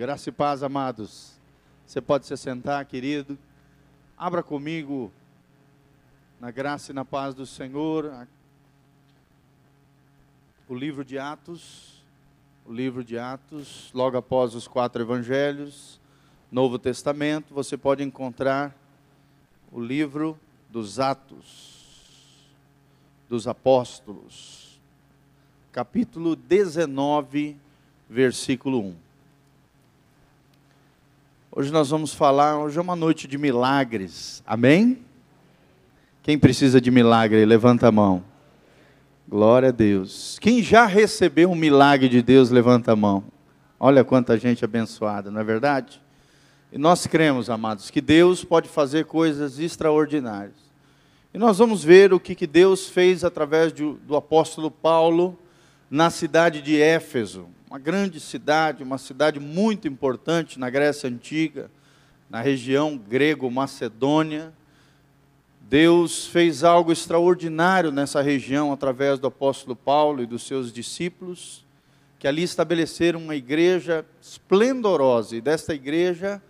Graça e paz, amados. Você pode se sentar, querido. Abra comigo na graça e na paz do Senhor o livro de Atos, o livro de Atos, logo após os quatro evangelhos, Novo Testamento, você pode encontrar o livro dos Atos dos Apóstolos, capítulo 19, versículo 1. Hoje nós vamos falar, hoje é uma noite de milagres. Amém? Quem precisa de milagre, levanta a mão. Glória a Deus. Quem já recebeu um milagre de Deus, levanta a mão. Olha quanta gente abençoada, não é verdade? E nós cremos, amados, que Deus pode fazer coisas extraordinárias. E nós vamos ver o que, que Deus fez através do apóstolo Paulo na cidade de Éfeso uma grande cidade, uma cidade muito importante na Grécia Antiga, na região grego-macedônia. Deus fez algo extraordinário nessa região através do apóstolo Paulo e dos seus discípulos, que ali estabeleceram uma igreja esplendorosa. E desta igreja,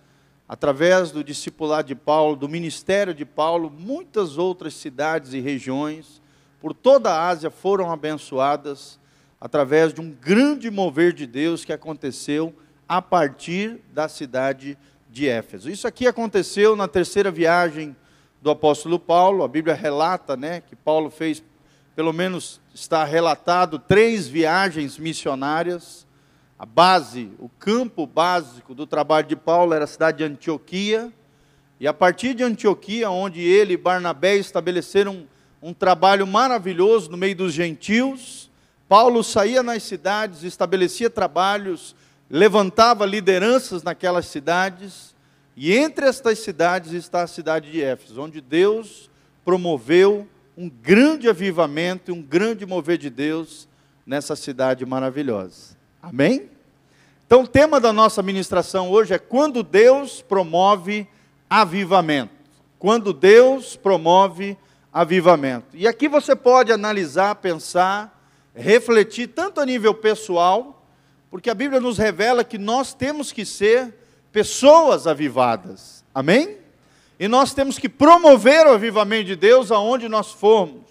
através do discipulado de Paulo, do ministério de Paulo, muitas outras cidades e regiões por toda a Ásia foram abençoadas através de um grande mover de Deus que aconteceu a partir da cidade de Éfeso. Isso aqui aconteceu na terceira viagem do apóstolo Paulo. A Bíblia relata, né, que Paulo fez, pelo menos está relatado, três viagens missionárias. A base, o campo básico do trabalho de Paulo era a cidade de Antioquia. E a partir de Antioquia, onde ele e Barnabé estabeleceram um trabalho maravilhoso no meio dos gentios, Paulo saía nas cidades, estabelecia trabalhos, levantava lideranças naquelas cidades, e entre estas cidades está a cidade de Éfeso, onde Deus promoveu um grande avivamento, um grande mover de Deus nessa cidade maravilhosa. Amém? Então, o tema da nossa ministração hoje é quando Deus promove avivamento. Quando Deus promove avivamento. E aqui você pode analisar, pensar, refletir tanto a nível pessoal, porque a Bíblia nos revela que nós temos que ser pessoas avivadas. Amém? E nós temos que promover o avivamento de Deus aonde nós formos.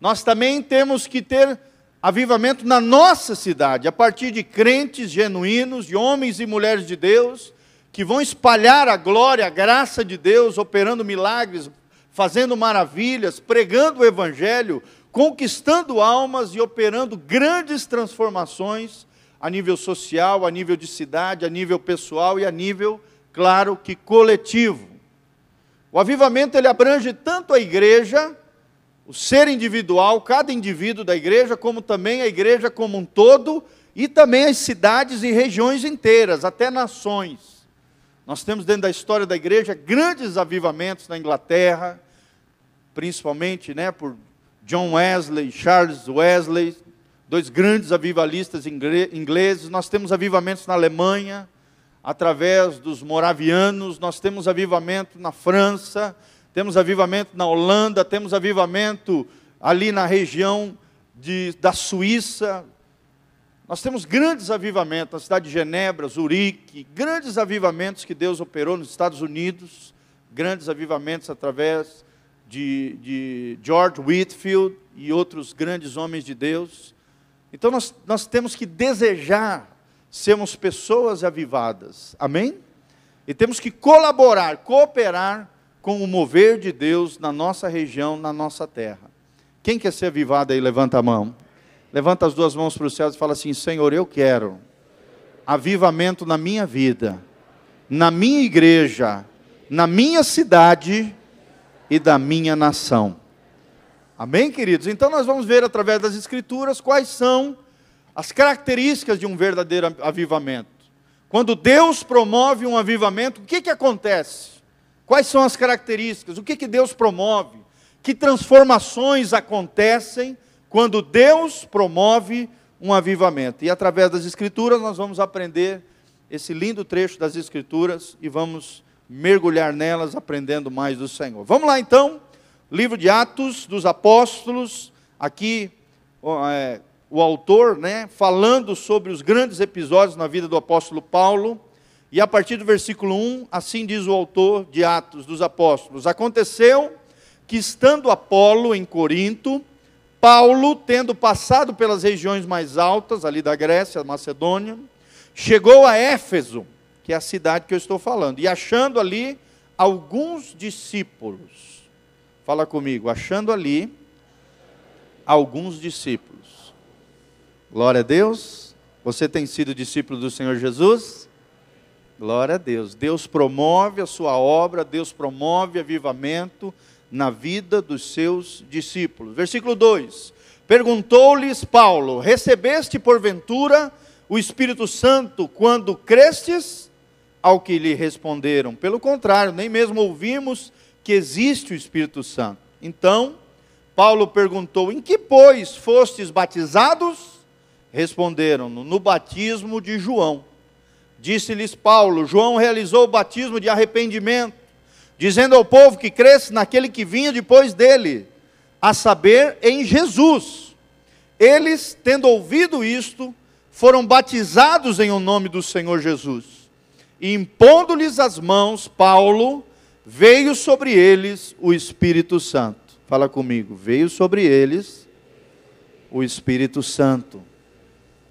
Nós também temos que ter avivamento na nossa cidade, a partir de crentes genuínos, de homens e mulheres de Deus, que vão espalhar a glória, a graça de Deus, operando milagres, fazendo maravilhas, pregando o Evangelho, conquistando almas e operando grandes transformações a nível social, a nível de cidade, a nível pessoal e a nível, claro, que coletivo. O avivamento ele abrange tanto a igreja, o ser individual, cada indivíduo da igreja, como também a igreja como um todo e também as cidades e regiões inteiras, até nações. Nós temos dentro da história da igreja grandes avivamentos na Inglaterra, principalmente, né, por John Wesley, Charles Wesley, dois grandes avivalistas ingleses. Nós temos avivamentos na Alemanha, através dos moravianos, nós temos avivamento na França, temos avivamento na Holanda, temos avivamento ali na região de, da Suíça. Nós temos grandes avivamentos na cidade de Genebra, Zurique, grandes avivamentos que Deus operou nos Estados Unidos, grandes avivamentos através de, de George Whitfield e outros grandes homens de Deus. Então nós, nós temos que desejar sermos pessoas avivadas, amém? E temos que colaborar, cooperar com o mover de Deus na nossa região, na nossa terra. Quem quer ser avivado aí, levanta a mão. Levanta as duas mãos para o céu e fala assim: Senhor, eu quero avivamento na minha vida, na minha igreja, na minha cidade e da minha nação. Amém, queridos? Então nós vamos ver através das Escrituras quais são as características de um verdadeiro avivamento. Quando Deus promove um avivamento, o que, que acontece? Quais são as características? O que, que Deus promove? Que transformações acontecem quando Deus promove um avivamento? E através das Escrituras nós vamos aprender esse lindo trecho das Escrituras e vamos mergulhar nelas, aprendendo mais do Senhor. Vamos lá então, livro de Atos dos Apóstolos, aqui é, o autor, né, falando sobre os grandes episódios na vida do apóstolo Paulo. E a partir do versículo 1, assim diz o autor de Atos dos Apóstolos: Aconteceu que, estando Apolo em Corinto, Paulo, tendo passado pelas regiões mais altas, ali da Grécia, Macedônia, chegou a Éfeso, que é a cidade que eu estou falando, e achando ali alguns discípulos. Fala comigo, achando ali alguns discípulos. Glória a Deus. Você tem sido discípulo do Senhor Jesus? Glória a Deus. Deus promove a sua obra, Deus promove avivamento na vida dos seus discípulos. Versículo 2: Perguntou-lhes Paulo: Recebeste porventura o Espírito Santo quando crestes? Ao que lhe responderam: Pelo contrário, nem mesmo ouvimos que existe o Espírito Santo. Então, Paulo perguntou: Em que, pois, fostes batizados? Responderam: No batismo de João. Disse-lhes Paulo: João realizou o batismo de arrependimento dizendo ao povo que cresce naquele que vinha depois dele, a saber, em Jesus. Eles, tendo ouvido isto, foram batizados em o nome do Senhor Jesus. Impondo-lhes as mãos, Paulo, veio sobre eles o Espírito Santo. Fala comigo, veio sobre eles o Espírito Santo.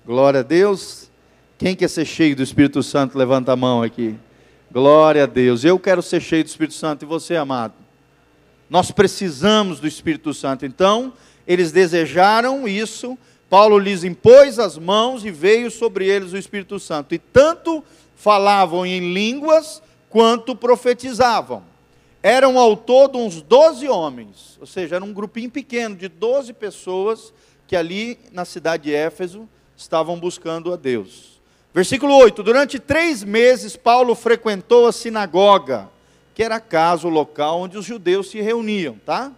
Glória a Deus. Quem quer ser cheio do Espírito Santo, levanta a mão aqui. Glória a Deus. Eu quero ser cheio do Espírito Santo e você, amado. Nós precisamos do Espírito Santo. Então, eles desejaram isso. Paulo lhes impôs as mãos e veio sobre eles o Espírito Santo. E tanto falavam em línguas quanto profetizavam. Eram ao todo uns 12 homens, ou seja, era um grupinho pequeno de 12 pessoas que ali na cidade de Éfeso estavam buscando a Deus. Versículo 8: Durante três meses, Paulo frequentou a sinagoga, que era a casa, o local onde os judeus se reuniam, tá?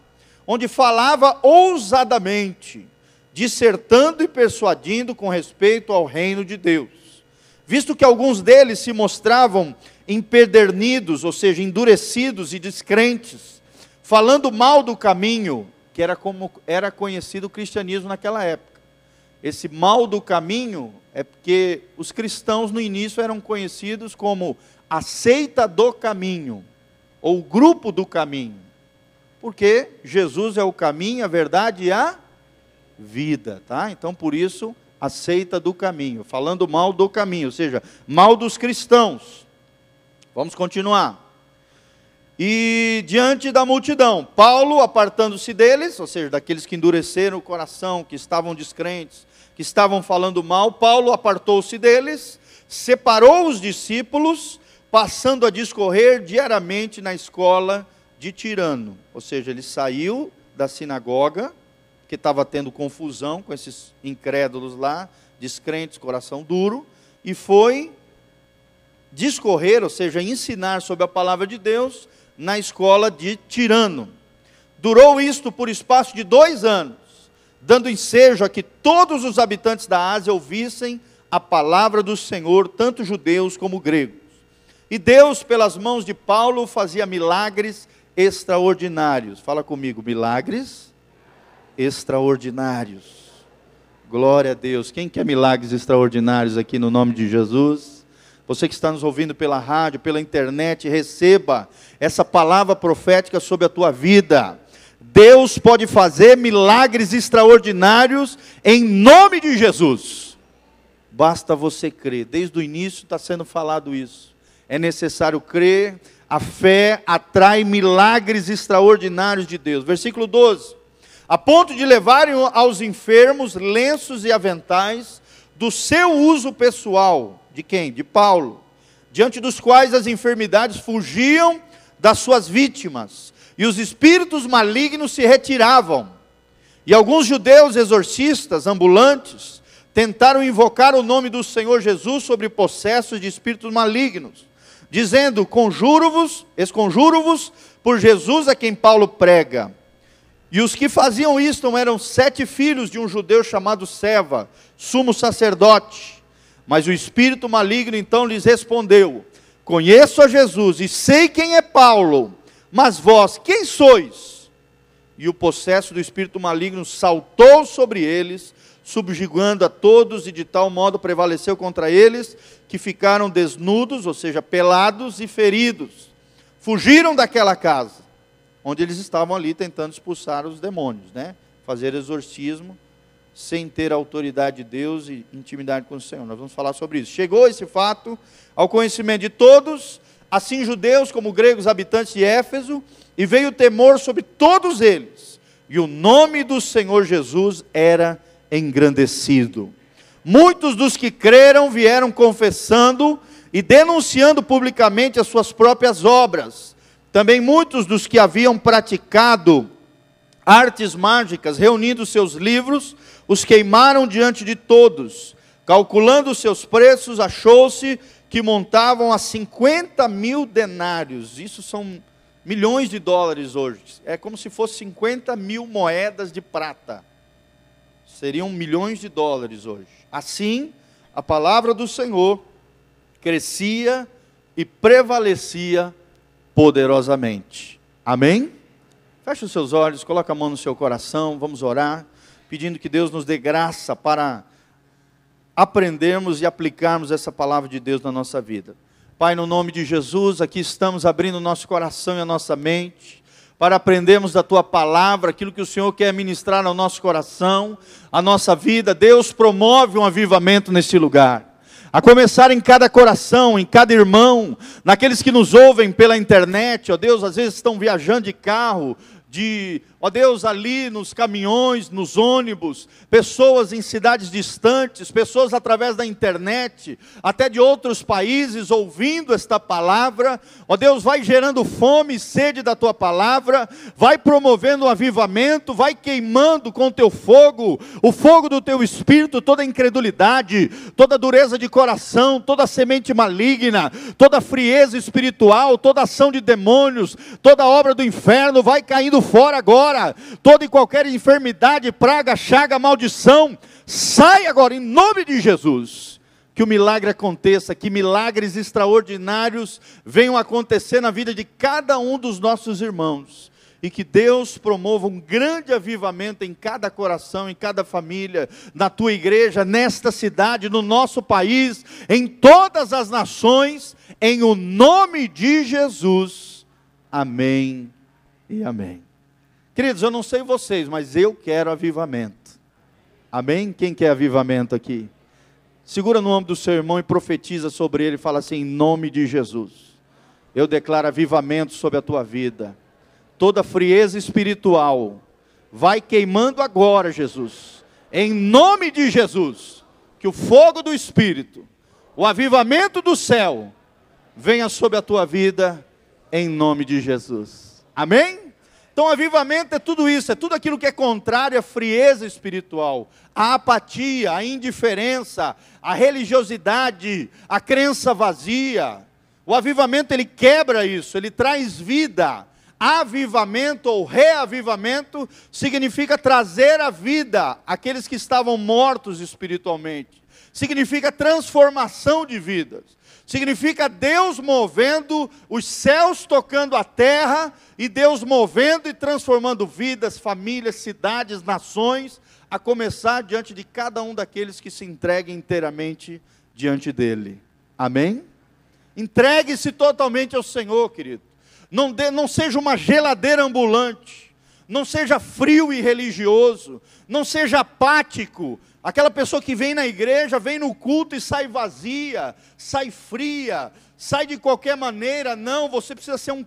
Onde falava ousadamente, dissertando e persuadindo com respeito ao reino de Deus. Visto que alguns deles se mostravam empedernidos, ou seja, endurecidos e descrentes, falando mal do caminho, que era como era conhecido o cristianismo naquela época. Esse mal do caminho é porque os cristãos no início eram conhecidos como a seita do caminho, ou grupo do caminho, porque Jesus é o caminho, a verdade e a vida, tá? Então por isso a seita do caminho, falando mal do caminho, ou seja, mal dos cristãos. Vamos continuar. E diante da multidão, Paulo, apartando-se deles, ou seja, daqueles que endureceram o coração, que estavam descrentes, que estavam falando mal, Paulo apartou-se deles, separou os discípulos, passando a discorrer diariamente na escola de Tirano. Ou seja, ele saiu da sinagoga, que estava tendo confusão com esses incrédulos lá, descrentes, coração duro, e foi discorrer, ou seja, ensinar sobre a palavra de Deus na escola de Tirano. Durou isto por espaço de dois anos dando ensejo a que todos os habitantes da Ásia ouvissem a palavra do Senhor, tanto judeus como gregos. E Deus, pelas mãos de Paulo, fazia milagres extraordinários. Fala comigo, milagres extraordinários. Glória a Deus. Quem quer milagres extraordinários aqui no nome de Jesus? Você que está nos ouvindo pela rádio, pela internet, receba essa palavra profética sobre a tua vida. Deus pode fazer milagres extraordinários em nome de Jesus. Basta você crer. Desde o início está sendo falado isso. É necessário crer. A fé atrai milagres extraordinários de Deus. Versículo 12. A ponto de levarem aos enfermos lenços e aventais do seu uso pessoal. De quem? De Paulo. Diante dos quais as enfermidades fugiam das suas vítimas e os espíritos malignos se retiravam. E alguns judeus exorcistas ambulantes tentaram invocar o nome do Senhor Jesus sobre possessos de espíritos malignos, dizendo: Conjuro-vos, esconjuro-vos por Jesus a quem Paulo prega. E os que faziam isto eram sete filhos de um judeu chamado Seva, sumo sacerdote. Mas o espírito maligno então lhes respondeu: Conheço a Jesus e sei quem é Paulo mas vós, quem sois? E o possesso do espírito maligno saltou sobre eles, subjugando a todos, e de tal modo prevaleceu contra eles, que ficaram desnudos, ou seja, pelados e feridos. Fugiram daquela casa, onde eles estavam ali tentando expulsar os demônios, né? Fazer exorcismo sem ter autoridade de Deus e intimidade com o Senhor. Nós vamos falar sobre isso. Chegou esse fato ao conhecimento de todos, assim judeus como gregos habitantes de Éfeso, e veio temor sobre todos eles. E o nome do Senhor Jesus era engrandecido. Muitos dos que creram vieram confessando e denunciando publicamente as suas próprias obras. Também muitos dos que haviam praticado artes mágicas, reunindo seus livros, os queimaram diante de todos. Calculando seus preços, achou-se que montavam a 50 mil denários. Isso são milhões de dólares hoje. É como se fosse 50 mil moedas de prata. Seriam milhões de dólares hoje. Assim, a palavra do Senhor crescia e prevalecia poderosamente. Amém? Feche os seus olhos, coloque a mão no seu coração, vamos orar, pedindo que Deus nos dê graça para aprendermos e aplicarmos essa palavra de Deus na nossa vida. Pai, no nome de Jesus, aqui estamos abrindo o nosso coração e a nossa mente para aprendermos da tua palavra, aquilo que o Senhor quer ministrar ao nosso coração, à nossa vida. Deus promove um avivamento nesse lugar. A começar em cada coração, em cada irmão, naqueles que nos ouvem pela internet, ó Deus, às vezes estão viajando de carro, de, ó Deus, ali nos caminhões, nos ônibus, pessoas em cidades distantes, pessoas através da internet, até de outros países ouvindo esta palavra, ó Deus, vai gerando fome e sede da tua palavra, vai promovendo um avivamento, vai queimando com teu fogo, o fogo do teu espírito, toda incredulidade, toda dureza de coração, toda semente maligna, toda frieza espiritual, toda ação de demônios, toda obra do inferno vai caindo fora agora. Toda e qualquer enfermidade, praga, chaga, maldição, sai agora em nome de Jesus. Que o milagre aconteça, que milagres extraordinários venham acontecer na vida de cada um dos nossos irmãos e que Deus promova um grande avivamento em cada coração, em cada família, na tua igreja, nesta cidade, no nosso país, em todas as nações, em o nome de Jesus. Amém e amém. Queridos, eu não sei vocês, mas eu quero avivamento. Amém? Quem quer avivamento aqui? Segura no ombro do seu irmão e profetiza sobre ele, fala assim: em nome de Jesus. Eu declaro avivamento sobre a tua vida. Toda frieza espiritual vai queimando agora, Jesus. Em nome de Jesus, que o fogo do espírito, o avivamento do céu venha sobre a tua vida em nome de Jesus. Amém? Então, avivamento é tudo isso, é tudo aquilo que é contrário à frieza espiritual, à apatia, à indiferença, à religiosidade, à crença vazia. O avivamento ele quebra isso, ele traz vida. Avivamento ou reavivamento significa trazer a vida aqueles que estavam mortos espiritualmente. Significa transformação de vidas significa Deus movendo, os céus tocando a terra, e Deus movendo e transformando vidas, famílias, cidades, nações, a começar diante de cada um daqueles que se entreguem inteiramente diante dEle. Amém? Entregue-se totalmente ao Senhor, querido. Não, de, não seja uma geladeira ambulante, não seja frio e religioso, não seja apático, Aquela pessoa que vem na igreja, vem no culto e sai vazia, sai fria, sai de qualquer maneira. Não, você precisa ser um,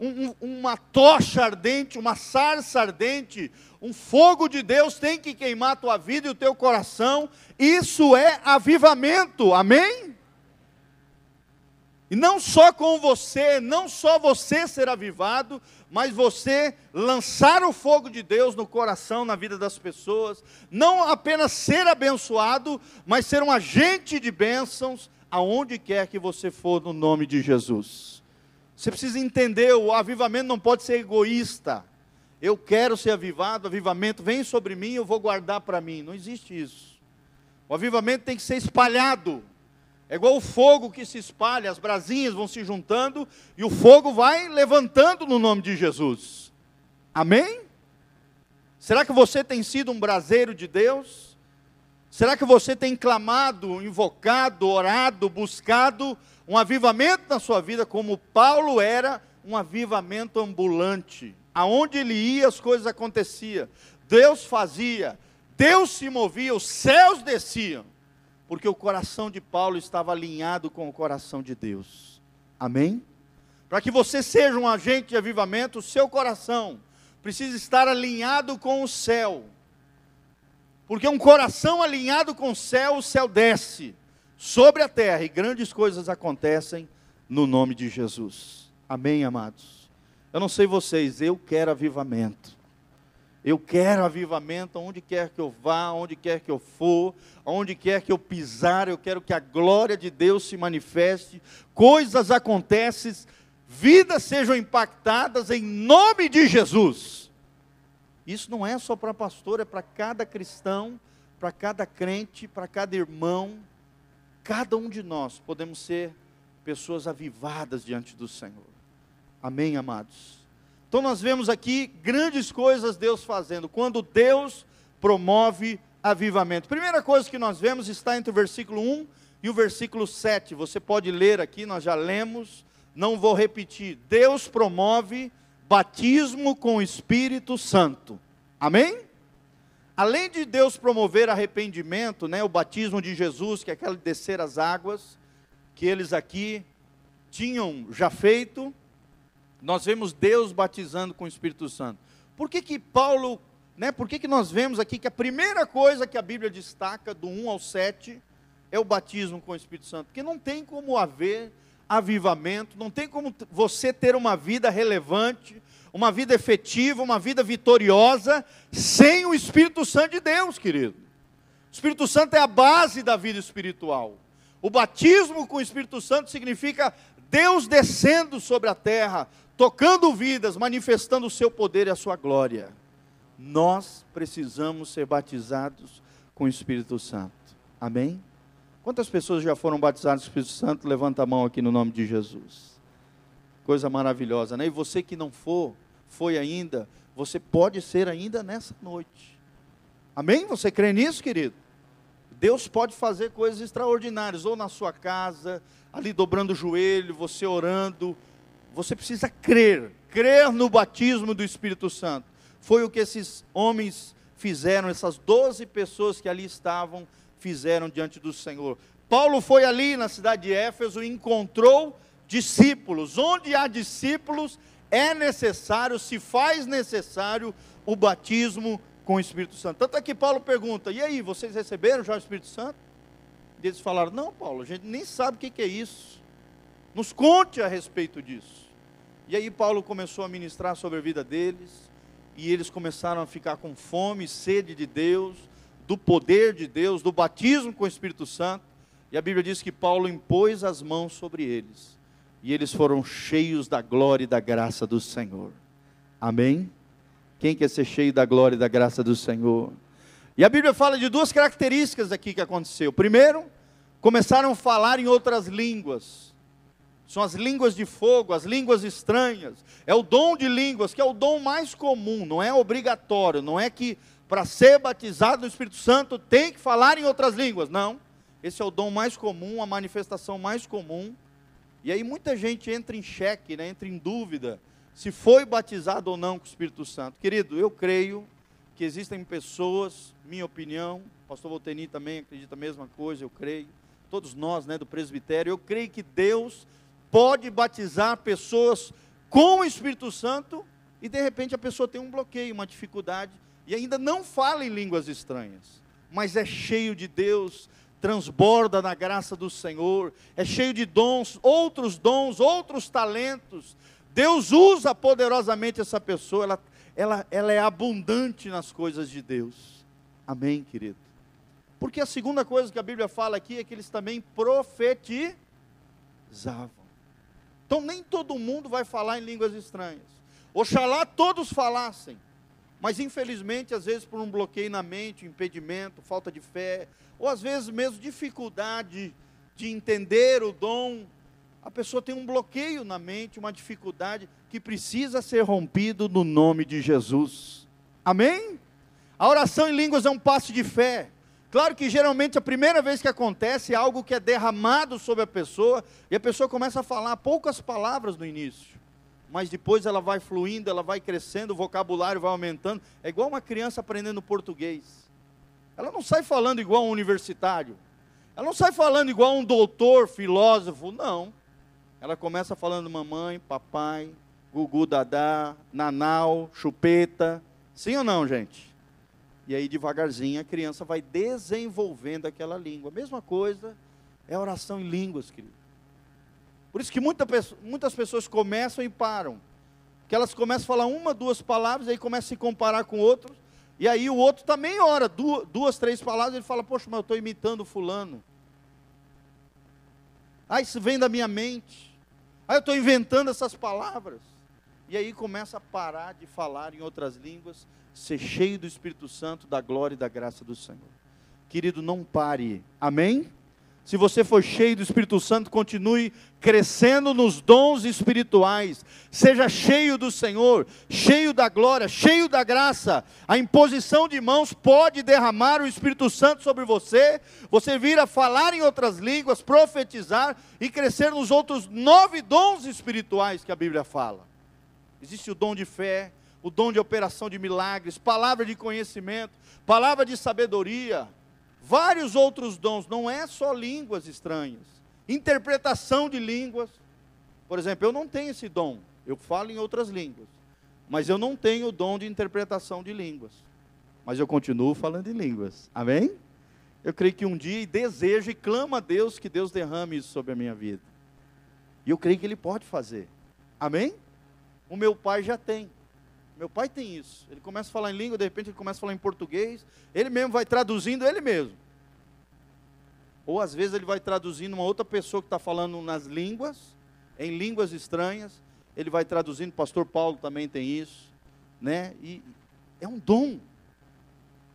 um, uma tocha ardente, uma sarça ardente, um fogo de Deus tem que queimar a tua vida e o teu coração. Isso é avivamento, amém? E não só com você, não só você ser avivado, mas você lançar o fogo de Deus no coração, na vida das pessoas, não apenas ser abençoado, mas ser um agente de bênçãos aonde quer que você for no nome de Jesus. Você precisa entender, o avivamento não pode ser egoísta. Eu quero ser avivado, avivamento vem sobre mim, eu vou guardar para mim. Não existe isso. O avivamento tem que ser espalhado. É igual o fogo que se espalha, as brasinhas vão se juntando e o fogo vai levantando no nome de Jesus. Amém? Será que você tem sido um braseiro de Deus? Será que você tem clamado, invocado, orado, buscado um avivamento na sua vida, como Paulo era um avivamento ambulante? Aonde ele ia, as coisas aconteciam. Deus fazia, Deus se movia, os céus desciam, porque o coração de Paulo estava alinhado com o coração de Deus. Amém? Para que você seja um agente de avivamento, o seu coração precisa estar alinhado com o céu. Porque um coração alinhado com o céu, o céu desce sobre a terra e grandes coisas acontecem no nome de Jesus. Amém, amados? Eu não sei vocês, eu quero avivamento. Eu quero avivamento onde quer que eu vá, onde quer que eu for, onde quer que eu pisar, eu quero que a glória de Deus se manifeste, coisas acontecem, vidas sejam impactadas em nome de Jesus. Isso não é só para pastor, é para cada cristão, para cada crente, para cada irmão. Cada um de nós podemos ser pessoas avivadas diante do Senhor. Amém, amados? Então nós vemos aqui grandes coisas Deus fazendo, quando Deus promove avivamento. Primeira coisa que nós vemos está entre o versículo 1 e o versículo 7. Você pode ler aqui, nós já lemos não vou repetir. Deus promove batismo com o Espírito Santo. Amém? Além de Deus promover arrependimento, né, o batismo de Jesus, que é aquele descer as águas, que eles aqui tinham já feito, nós vemos Deus batizando com o Espírito Santo. Por que que Paulo, né, por que que nós vemos aqui que a primeira coisa que a Bíblia destaca, do 1 ao 7, é o batismo com o Espírito Santo? Porque não tem como haver avivamento, não tem como você ter uma vida relevante, uma vida efetiva, uma vida vitoriosa, sem o Espírito Santo de Deus, querido. O Espírito Santo é a base da vida espiritual. O batismo com o Espírito Santo significa Deus descendo sobre a terra, tocando vidas, manifestando o seu poder e a sua glória. Nós precisamos ser batizados com o Espírito Santo. Amém? Quantas pessoas já foram batizadas com o Espírito Santo? Levanta a mão aqui no nome de Jesus. Coisa maravilhosa, né? E você que não for, foi ainda, você pode ser ainda nessa noite. Amém? Você crê nisso, querido? Deus pode fazer coisas extraordinárias, ou na sua casa, ali dobrando o joelho, você orando. Você precisa crer, crer no batismo do Espírito Santo. Foi o que esses homens fizeram, essas doze pessoas que ali estavam fizeram diante do Senhor. Paulo foi ali na cidade de Éfeso e encontrou discípulos. Onde há discípulos, é necessário, se faz necessário, o batismo com o Espírito Santo. Tanto é que Paulo pergunta: e aí, vocês receberam já o Espírito Santo? E eles falaram: não, Paulo, a gente nem sabe o que é isso. Nos conte a respeito disso. E aí Paulo começou a ministrar sobre a vida deles, e eles começaram a ficar com fome, sede de Deus, do poder de Deus, do batismo com o Espírito Santo. E a Bíblia diz que Paulo impôs as mãos sobre eles. E eles foram cheios da glória e da graça do Senhor. Amém? Quem quer ser cheio da glória e da graça do Senhor? E a Bíblia fala de duas características aqui que aconteceu. Primeiro, começaram a falar em outras línguas. São as línguas de fogo, as línguas estranhas. É o dom de línguas, que é o dom mais comum, não é obrigatório, não é que para ser batizado no Espírito Santo tem que falar em outras línguas. Não. Esse é o dom mais comum, a manifestação mais comum. E aí muita gente entra em xeque, né, entra em dúvida se foi batizado ou não com o Espírito Santo. Querido, eu creio que existem pessoas, minha opinião, o pastor Volteni também acredita a mesma coisa, eu creio. Todos nós, né, do presbitério, eu creio que Deus pode batizar pessoas com o Espírito Santo e de repente a pessoa tem um bloqueio, uma dificuldade e ainda não fala em línguas estranhas, mas é cheio de Deus, transborda na graça do Senhor, é cheio de dons, outros dons, outros talentos. Deus usa poderosamente essa pessoa, ela, ela, ela é abundante nas coisas de Deus. Amém, querido? Porque a segunda coisa que a Bíblia fala aqui é que eles também profetizavam. Então nem todo mundo vai falar em línguas estranhas. Oxalá todos falassem, mas infelizmente, às vezes por um bloqueio na mente, impedimento, falta de fé, ou às vezes mesmo dificuldade de entender o dom, a pessoa tem um bloqueio na mente, uma dificuldade que precisa ser rompido no nome de Jesus. Amém? A oração em línguas é um passo de fé. Claro que geralmente a primeira vez que acontece é algo que é derramado sobre a pessoa e a pessoa começa a falar poucas palavras no início, mas depois ela vai fluindo, ela vai crescendo, o vocabulário vai aumentando. É igual uma criança aprendendo português. Ela não sai falando igual um universitário, ela não sai falando igual um doutor, filósofo, não. Ela começa falando mamãe, papai, gugu, dadá, nanau, chupeta. Sim ou não, gente? E aí, devagarzinho, a criança vai desenvolvendo aquela língua. Mesma coisa é a oração em línguas, querido. Por isso que muita, muitas pessoas começam e param. Que elas começam a falar uma, duas palavras, aí começam a se comparar com outros. E aí o outro também ora, duas, duas três palavras, ele fala, poxa, mas eu estou imitando fulano. Ah, isso vem da minha mente. Ah, eu estou inventando essas palavras. E aí começa a parar de falar em outras línguas ser cheio do Espírito Santo, da glória e da graça do Senhor. Querido, não pare. Amém? Se você for cheio do Espírito Santo, continue crescendo nos dons espirituais. Seja cheio do Senhor, cheio da glória, cheio da graça. A imposição de mãos pode derramar o Espírito Santo sobre você. Você vir a falar em outras línguas, profetizar e crescer nos outros nove dons espirituais que a Bíblia fala. Existe o dom de fé, o dom de operação de milagres, palavra de conhecimento, palavra de sabedoria, vários outros dons, não é só línguas estranhas, interpretação de línguas. Por exemplo, eu não tenho esse dom, eu falo em outras línguas, mas eu não tenho o dom de interpretação de línguas, mas eu continuo falando em línguas, amém? Eu creio que um dia desejo e clamo a Deus que Deus derrame isso sobre a minha vida, e eu creio que Ele pode fazer, amém? O meu pai já tem. Meu pai tem isso. Ele começa a falar em língua, de repente ele começa a falar em português. Ele mesmo vai traduzindo ele mesmo. Ou às vezes ele vai traduzindo uma outra pessoa que está falando nas línguas, em línguas estranhas. Ele vai traduzindo. O pastor Paulo também tem isso. Né? E é um dom.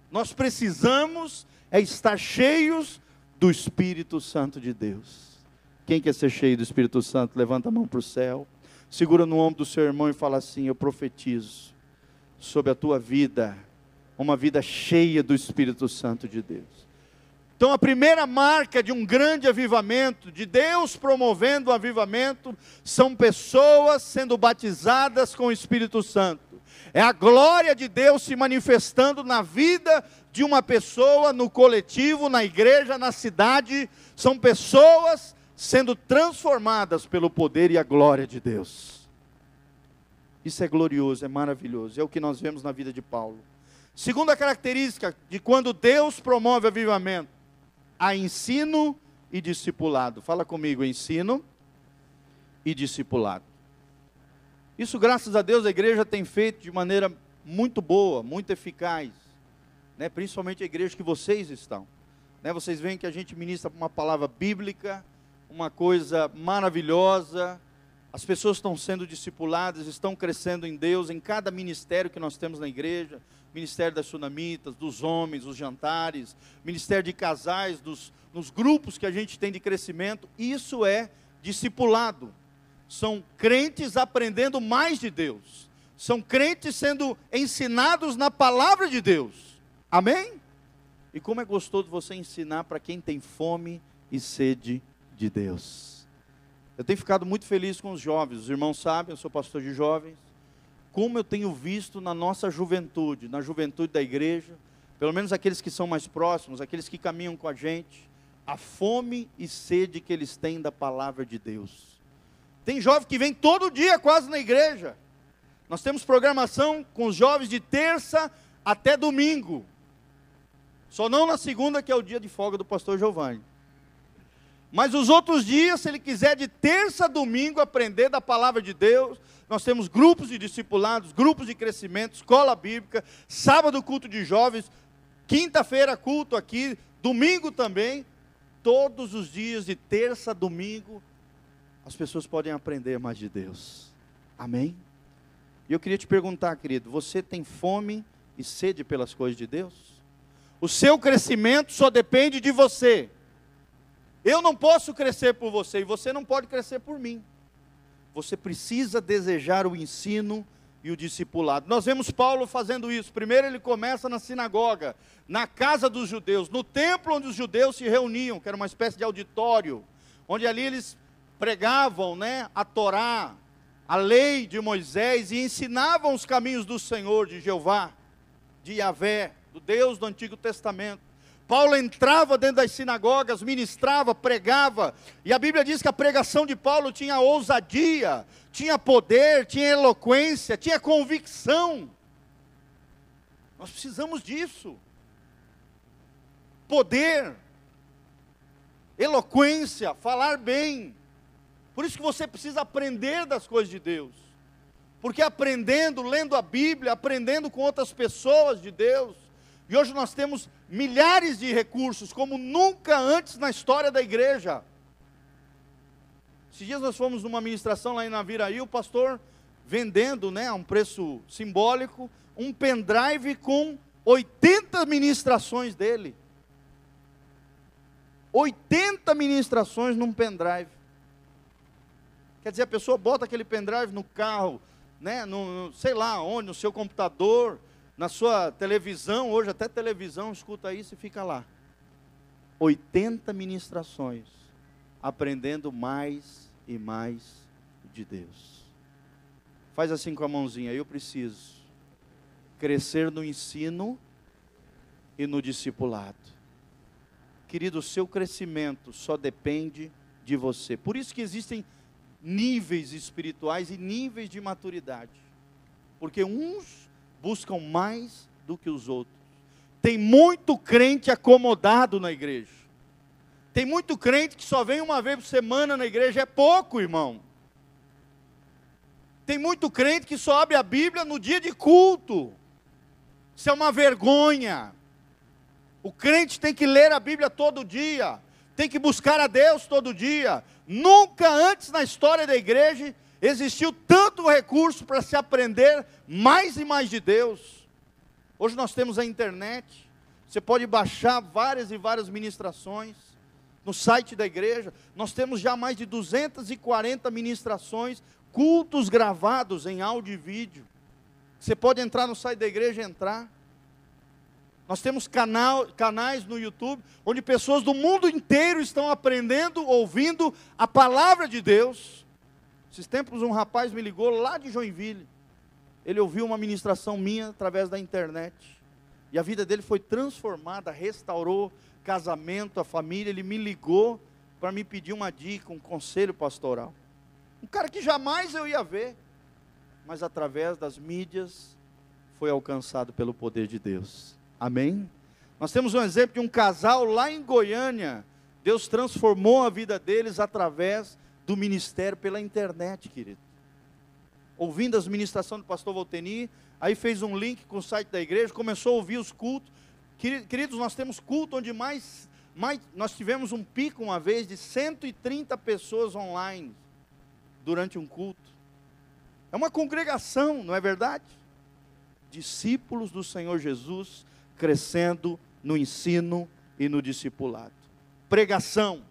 Nós precisamos é estar cheios do Espírito Santo de Deus. Quem quer ser cheio do Espírito Santo, levanta a mão para o céu. Segura no ombro do seu irmão e fala assim: Eu profetizo sobre a tua vida, uma vida cheia do Espírito Santo de Deus. Então, a primeira marca de um grande avivamento, de Deus promovendo o avivamento, são pessoas sendo batizadas com o Espírito Santo. É a glória de Deus se manifestando na vida de uma pessoa, no coletivo, na igreja, na cidade. São pessoas sendo transformadas pelo poder e a glória de Deus. Isso é glorioso, é maravilhoso. É o que nós vemos na vida de Paulo. Segunda característica de quando Deus promove avivamento: a ensino e discipulado. Fala comigo, ensino e discipulado. Isso, graças a Deus, a igreja tem feito de maneira muito boa, muito eficaz, né? principalmente a igreja que vocês estão. Né? Vocês veem que a gente ministra uma palavra bíblica, uma coisa maravilhosa, as pessoas estão sendo discipuladas, estão crescendo em Deus, em cada ministério que nós temos na igreja ministério das sunamitas, dos homens, os jantares, ministério de casais, dos, nos grupos que a gente tem de crescimento. Isso é discipulado. São crentes aprendendo mais de Deus. São crentes sendo ensinados na palavra de Deus. Amém? E como é gostoso você ensinar para quem tem fome e sede de Deus. Eu tenho ficado muito feliz com os jovens, os irmãos sabem, eu sou pastor de jovens, como eu tenho visto na nossa juventude, na juventude da igreja, pelo menos aqueles que são mais próximos, aqueles que caminham com a gente, a fome e sede que eles têm da palavra de Deus. Tem jovem que vem todo dia quase na igreja. Nós temos programação com os jovens de terça até domingo. Só não na segunda, que é o dia de folga do pastor Giovanni. Mas os outros dias, se ele quiser de terça a domingo aprender da palavra de Deus, nós temos grupos de discipulados, grupos de crescimento, escola bíblica, sábado culto de jovens, quinta-feira culto aqui, domingo também. Todos os dias, de terça a domingo, as pessoas podem aprender mais de Deus. Amém? E eu queria te perguntar, querido, você tem fome e sede pelas coisas de Deus? O seu crescimento só depende de você. Eu não posso crescer por você e você não pode crescer por mim. Você precisa desejar o ensino e o discipulado. Nós vemos Paulo fazendo isso. Primeiro ele começa na sinagoga, na casa dos judeus, no templo onde os judeus se reuniam, que era uma espécie de auditório, onde ali eles pregavam, né, a Torá, a lei de Moisés e ensinavam os caminhos do Senhor, de Jeová, de Yahvé, do Deus do Antigo Testamento. Paulo entrava dentro das sinagogas, ministrava, pregava, e a Bíblia diz que a pregação de Paulo tinha ousadia, tinha poder, tinha eloquência, tinha convicção. Nós precisamos disso. Poder, eloquência, falar bem. Por isso que você precisa aprender das coisas de Deus. Porque aprendendo, lendo a Bíblia, aprendendo com outras pessoas de Deus, e hoje nós temos milhares de recursos, como nunca antes na história da igreja. Esses dias nós fomos numa ministração lá em Naviraí, o pastor vendendo, né, a um preço simbólico, um pendrive com 80 ministrações dele. 80 ministrações num pendrive. Quer dizer, a pessoa bota aquele pendrive no carro, né, no, sei lá onde, no seu computador, na sua televisão, hoje até televisão escuta isso e fica lá. 80 ministrações, aprendendo mais e mais de Deus. Faz assim com a mãozinha, eu preciso crescer no ensino e no discipulado. Querido, o seu crescimento só depende de você. Por isso que existem níveis espirituais e níveis de maturidade. Porque uns buscam mais do que os outros. Tem muito crente acomodado na igreja. Tem muito crente que só vem uma vez por semana na igreja, é pouco, irmão. Tem muito crente que só abre a Bíblia no dia de culto. Isso é uma vergonha. O crente tem que ler a Bíblia todo dia, tem que buscar a Deus todo dia. Nunca antes na história da igreja existiu tanto recurso para se aprender mais e mais de Deus. Hoje nós temos a internet, você pode baixar várias e várias ministrações no site da igreja. Nós temos já mais de 240 ministrações, cultos gravados em áudio e vídeo. Você pode entrar no site da igreja e entrar. Nós temos canal, canais no YouTube onde pessoas do mundo inteiro estão aprendendo, ouvindo a palavra de Deus. Esses tempos um rapaz me ligou lá de Joinville. Ele ouviu uma ministração minha através da internet. E a vida dele foi transformada, restaurou casamento, a família. Ele me ligou para me pedir uma dica, um conselho pastoral. Um cara que jamais eu ia ver, mas através das mídias foi alcançado pelo poder de Deus. Amém? Nós temos um exemplo de um casal lá em Goiânia. Deus transformou a vida deles através do ministério pela internet, querido. Ouvindo as ministrações do pastor Volteni, aí fez um link com o site da igreja, começou a ouvir os cultos. Queridos, nós temos culto onde mais, mais nós tivemos um pico uma vez de 130 pessoas online durante um culto. É uma congregação, não é verdade? Discípulos do Senhor Jesus crescendo no ensino e no discipulado. Pregação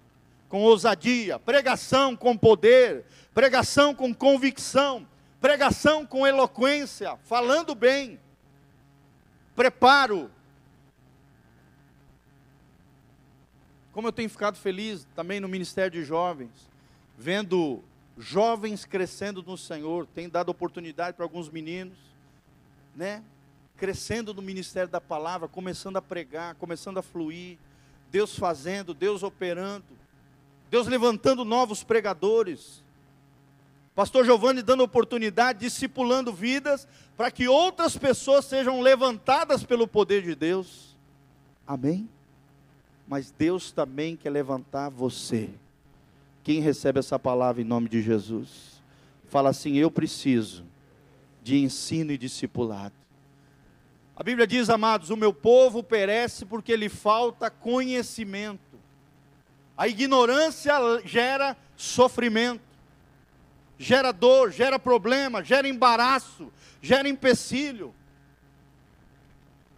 com ousadia, pregação com poder, pregação com convicção, pregação com eloquência, falando bem, preparo. Como eu tenho ficado feliz também no Ministério de Jovens, vendo jovens crescendo no Senhor, tem dado oportunidade para alguns meninos, né? Crescendo no ministério da palavra, começando a pregar, começando a fluir, Deus fazendo, Deus operando. Deus levantando novos pregadores. Pastor Giovanni dando oportunidade, discipulando vidas, para que outras pessoas sejam levantadas pelo poder de Deus. Amém? Mas Deus também quer levantar você. Quem recebe essa palavra em nome de Jesus? Fala assim: Eu preciso de ensino e discipulado. A Bíblia diz, amados: O meu povo perece porque lhe falta conhecimento. A ignorância gera sofrimento, gera dor, gera problema, gera embaraço, gera empecilho.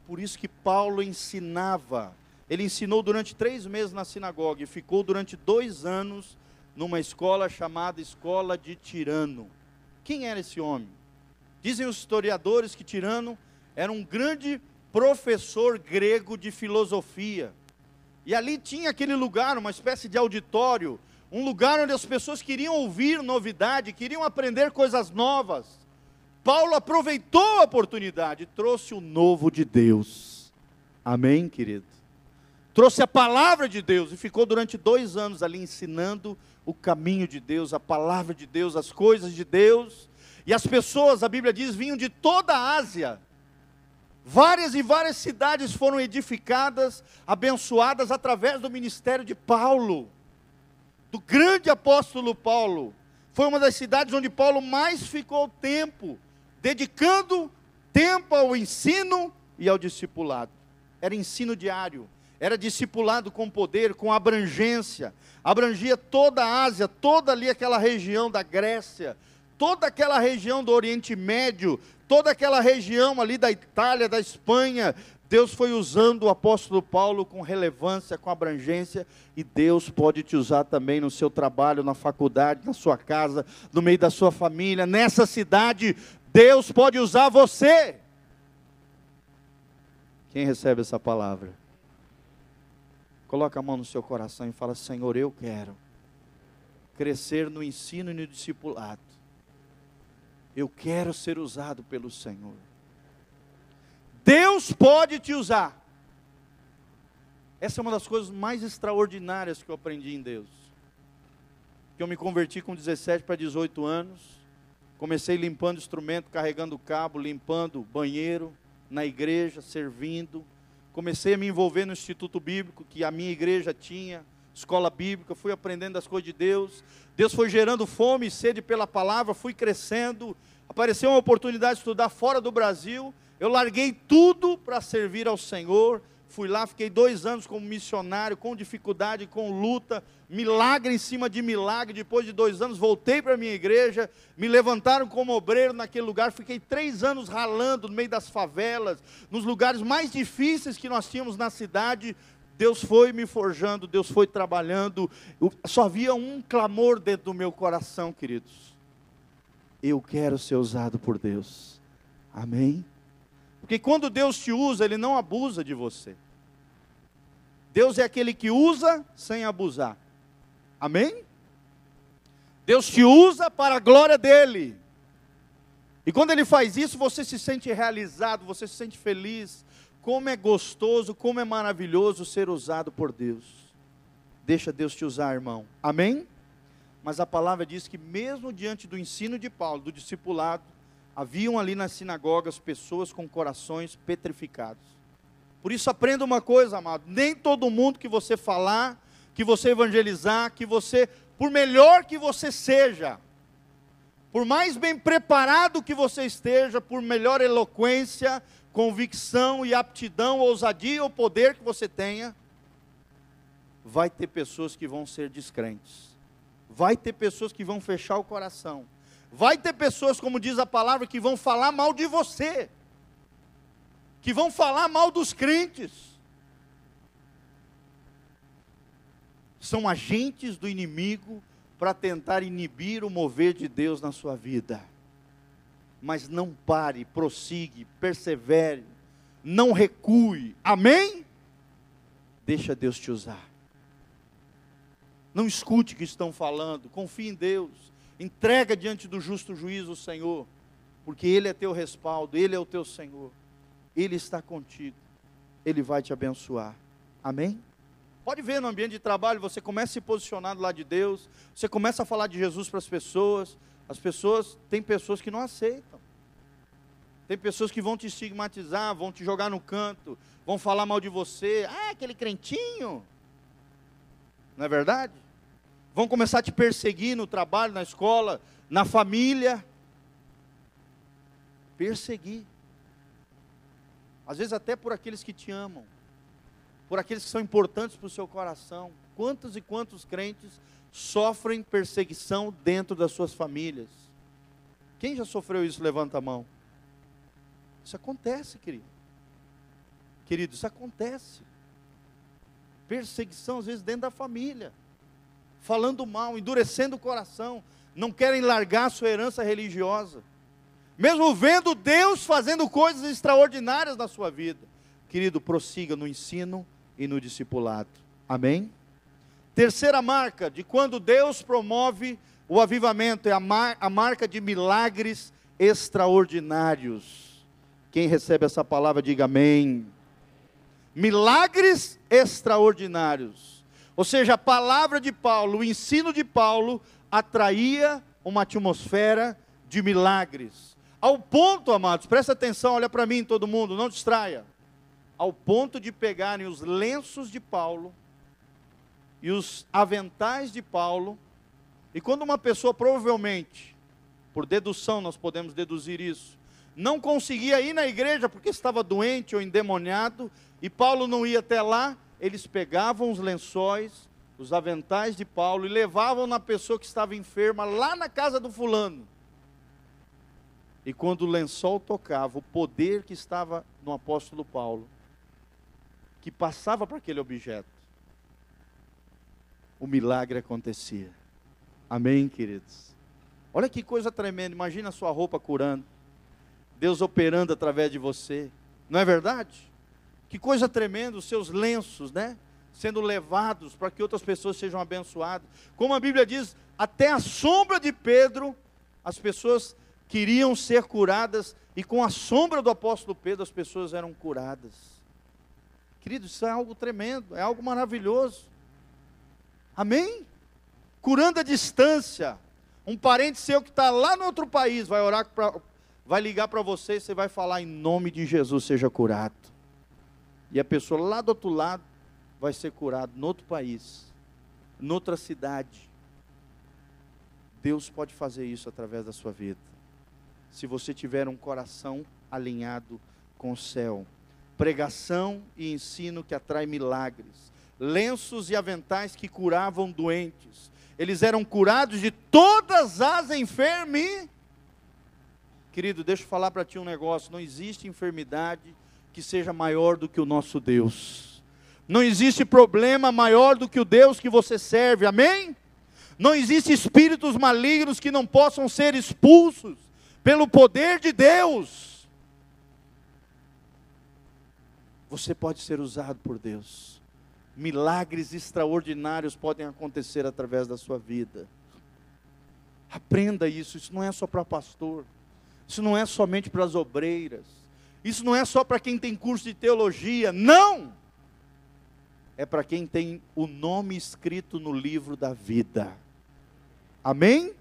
Por isso que Paulo ensinava, ele ensinou durante três meses na sinagoga e ficou durante dois anos numa escola chamada Escola de Tirano. Quem era esse homem? Dizem os historiadores que Tirano era um grande professor grego de filosofia. E ali tinha aquele lugar, uma espécie de auditório, um lugar onde as pessoas queriam ouvir novidade, queriam aprender coisas novas. Paulo aproveitou a oportunidade, trouxe o novo de Deus. Amém, querido? Trouxe a palavra de Deus e ficou durante dois anos ali ensinando o caminho de Deus, a palavra de Deus, as coisas de Deus. E as pessoas, a Bíblia diz, vinham de toda a Ásia. Várias e várias cidades foram edificadas, abençoadas através do ministério de Paulo do grande apóstolo Paulo. Foi uma das cidades onde Paulo mais ficou tempo, dedicando tempo ao ensino e ao discipulado. Era ensino diário, era discipulado com poder, com abrangência, abrangia toda a Ásia, toda ali aquela região da Grécia, toda aquela região do Oriente Médio, toda aquela região ali da Itália, da Espanha, Deus foi usando o apóstolo Paulo com relevância, com abrangência, e Deus pode te usar também no seu trabalho, na faculdade, na sua casa, no meio da sua família, nessa cidade. Deus pode usar você. Quem recebe essa palavra? Coloca a mão no seu coração e fala: Senhor, eu quero crescer no ensino e no discipulado. Eu quero ser usado pelo Senhor. Deus pode te usar. Essa é uma das coisas mais extraordinárias que eu aprendi em Deus. Que eu me converti com 17 para 18 anos. Comecei limpando instrumento, carregando cabo, limpando banheiro na igreja, servindo. Comecei a me envolver no Instituto Bíblico que a minha igreja tinha, escola bíblica, fui aprendendo as coisas de Deus. Deus foi gerando fome e sede pela palavra, fui crescendo. Apareceu uma oportunidade de estudar fora do Brasil eu larguei tudo para servir ao Senhor. Fui lá, fiquei dois anos como missionário, com dificuldade, com luta, milagre em cima de milagre. Depois de dois anos, voltei para a minha igreja, me levantaram como obreiro naquele lugar. Fiquei três anos ralando no meio das favelas, nos lugares mais difíceis que nós tínhamos na cidade. Deus foi me forjando, Deus foi trabalhando. Só havia um clamor dentro do meu coração, queridos. Eu quero ser usado por Deus. Amém? Porque quando Deus te usa, Ele não abusa de você. Deus é aquele que usa sem abusar. Amém? Deus te usa para a glória dEle. E quando Ele faz isso, você se sente realizado, você se sente feliz. Como é gostoso, como é maravilhoso ser usado por Deus. Deixa Deus te usar, irmão. Amém? Mas a palavra diz que, mesmo diante do ensino de Paulo, do discipulado, haviam ali nas sinagogas pessoas com corações petrificados. Por isso aprenda uma coisa, amado, nem todo mundo que você falar, que você evangelizar, que você, por melhor que você seja, por mais bem preparado que você esteja, por melhor eloquência, convicção e aptidão, ousadia ou poder que você tenha, vai ter pessoas que vão ser descrentes. Vai ter pessoas que vão fechar o coração Vai ter pessoas, como diz a palavra, que vão falar mal de você, que vão falar mal dos crentes. São agentes do inimigo para tentar inibir o mover de Deus na sua vida. Mas não pare, prossiga, persevere, não recue. Amém? Deixa Deus te usar. Não escute o que estão falando, confie em Deus. Entrega diante do justo juízo o Senhor, porque Ele é teu respaldo, Ele é o teu Senhor, Ele está contigo, Ele vai te abençoar. Amém? Pode ver no ambiente de trabalho, você começa a se posicionar do lado de Deus, você começa a falar de Jesus para as pessoas, as pessoas, tem pessoas que não aceitam. Tem pessoas que vão te estigmatizar, vão te jogar no canto, vão falar mal de você. Ah, aquele crentinho. Não é verdade? vão começar a te perseguir no trabalho, na escola, na família. Perseguir. Às vezes até por aqueles que te amam, por aqueles que são importantes para o seu coração. Quantos e quantos crentes sofrem perseguição dentro das suas famílias? Quem já sofreu isso? Levanta a mão. Isso acontece, querido. Querido, isso acontece. Perseguição, às vezes, dentro da família falando mal, endurecendo o coração, não querem largar a sua herança religiosa. mesmo vendo Deus fazendo coisas extraordinárias na sua vida, querido, prossiga no ensino e no discipulado. Amém? Terceira marca de quando Deus promove o avivamento é a, mar, a marca de milagres extraordinários. Quem recebe essa palavra, diga amém. Milagres extraordinários. Ou seja, a palavra de Paulo, o ensino de Paulo, atraía uma atmosfera de milagres. Ao ponto, amados, presta atenção, olha para mim, todo mundo, não distraia. Ao ponto de pegarem os lenços de Paulo e os aventais de Paulo, e quando uma pessoa provavelmente, por dedução nós podemos deduzir isso, não conseguia ir na igreja porque estava doente ou endemoniado, e Paulo não ia até lá, eles pegavam os lençóis, os aventais de Paulo e levavam na pessoa que estava enferma lá na casa do fulano. E quando o lençol tocava, o poder que estava no apóstolo Paulo, que passava para aquele objeto, o milagre acontecia. Amém, queridos? Olha que coisa tremenda. Imagina a sua roupa curando, Deus operando através de você, não é verdade? Que coisa tremenda, os seus lenços, né? Sendo levados para que outras pessoas sejam abençoadas. Como a Bíblia diz, até a sombra de Pedro, as pessoas queriam ser curadas, e com a sombra do apóstolo Pedro, as pessoas eram curadas. Queridos, isso é algo tremendo, é algo maravilhoso. Amém? Curando a distância. Um parente seu que está lá no outro país vai orar, pra, vai ligar para você e você vai falar em nome de Jesus, seja curado. E a pessoa lá do outro lado vai ser curada, no outro país, noutra cidade. Deus pode fazer isso através da sua vida. Se você tiver um coração alinhado com o céu. Pregação e ensino que atrai milagres lenços e aventais que curavam doentes. Eles eram curados de todas as enfermidades. Querido, deixa eu falar para ti um negócio: não existe enfermidade que seja maior do que o nosso Deus. Não existe problema maior do que o Deus que você serve, amém? Não existe espíritos malignos que não possam ser expulsos pelo poder de Deus. Você pode ser usado por Deus milagres extraordinários podem acontecer através da sua vida. Aprenda isso, isso não é só para pastor, isso não é somente para as obreiras, isso não é só para quem tem curso de teologia, não! É para quem tem o nome escrito no livro da vida. Amém?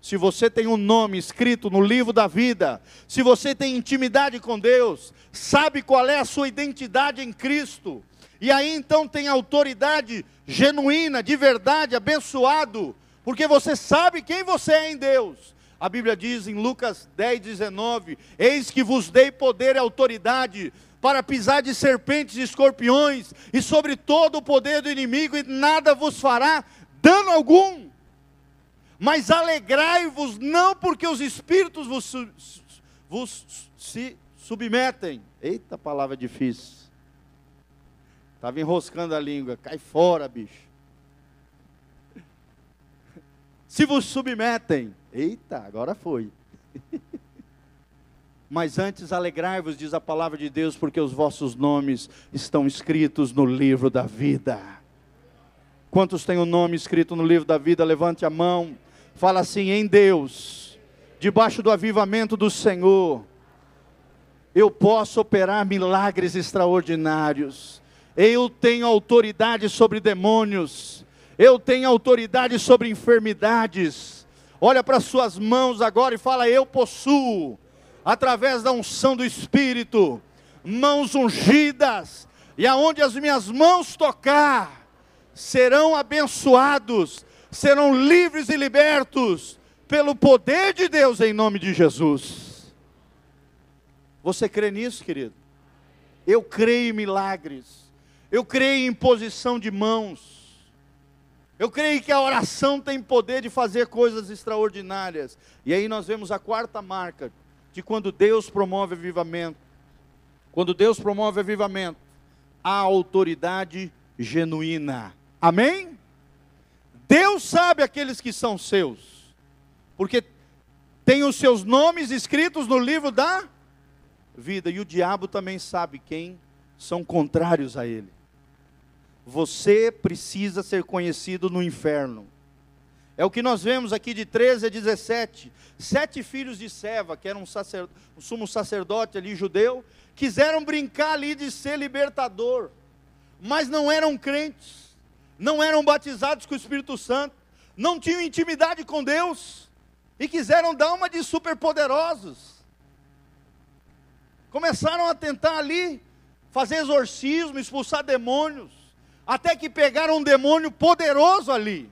Se você tem um nome escrito no livro da vida, se você tem intimidade com Deus, sabe qual é a sua identidade em Cristo, e aí então tem autoridade genuína, de verdade, abençoado, porque você sabe quem você é em Deus. A Bíblia diz em Lucas 10, 19: Eis que vos dei poder e autoridade para pisar de serpentes e escorpiões, e sobre todo o poder do inimigo, e nada vos fará dano algum. Mas alegrai-vos, não porque os espíritos vos, vos se submetem. Eita, palavra difícil Estava enroscando a língua. Cai fora, bicho. Se vos submetem. Eita, agora foi. Mas antes alegrai-vos, diz a palavra de Deus, porque os vossos nomes estão escritos no livro da vida. Quantos têm o nome escrito no livro da vida? Levante a mão. Fala assim: em Deus, debaixo do avivamento do Senhor, eu posso operar milagres extraordinários eu tenho autoridade sobre demônios. Eu tenho autoridade sobre enfermidades. Olha para suas mãos agora e fala: Eu possuo, através da unção do Espírito, mãos ungidas, e aonde as minhas mãos tocar, serão abençoados, serão livres e libertos, pelo poder de Deus em nome de Jesus. Você crê nisso, querido? Eu creio em milagres. Eu creio em posição de mãos. Eu creio que a oração tem poder de fazer coisas extraordinárias. E aí nós vemos a quarta marca de quando Deus promove avivamento. Quando Deus promove avivamento, a autoridade genuína. Amém? Deus sabe aqueles que são seus. Porque têm os seus nomes escritos no livro da vida. E o diabo também sabe quem são contrários a ele. Você precisa ser conhecido no inferno. É o que nós vemos aqui de 13 a 17. Sete filhos de Seva, que era um, um sumo sacerdote ali judeu, quiseram brincar ali de ser libertador, mas não eram crentes, não eram batizados com o Espírito Santo, não tinham intimidade com Deus e quiseram dar uma de superpoderosos. Começaram a tentar ali fazer exorcismo, expulsar demônios, até que pegaram um demônio poderoso ali.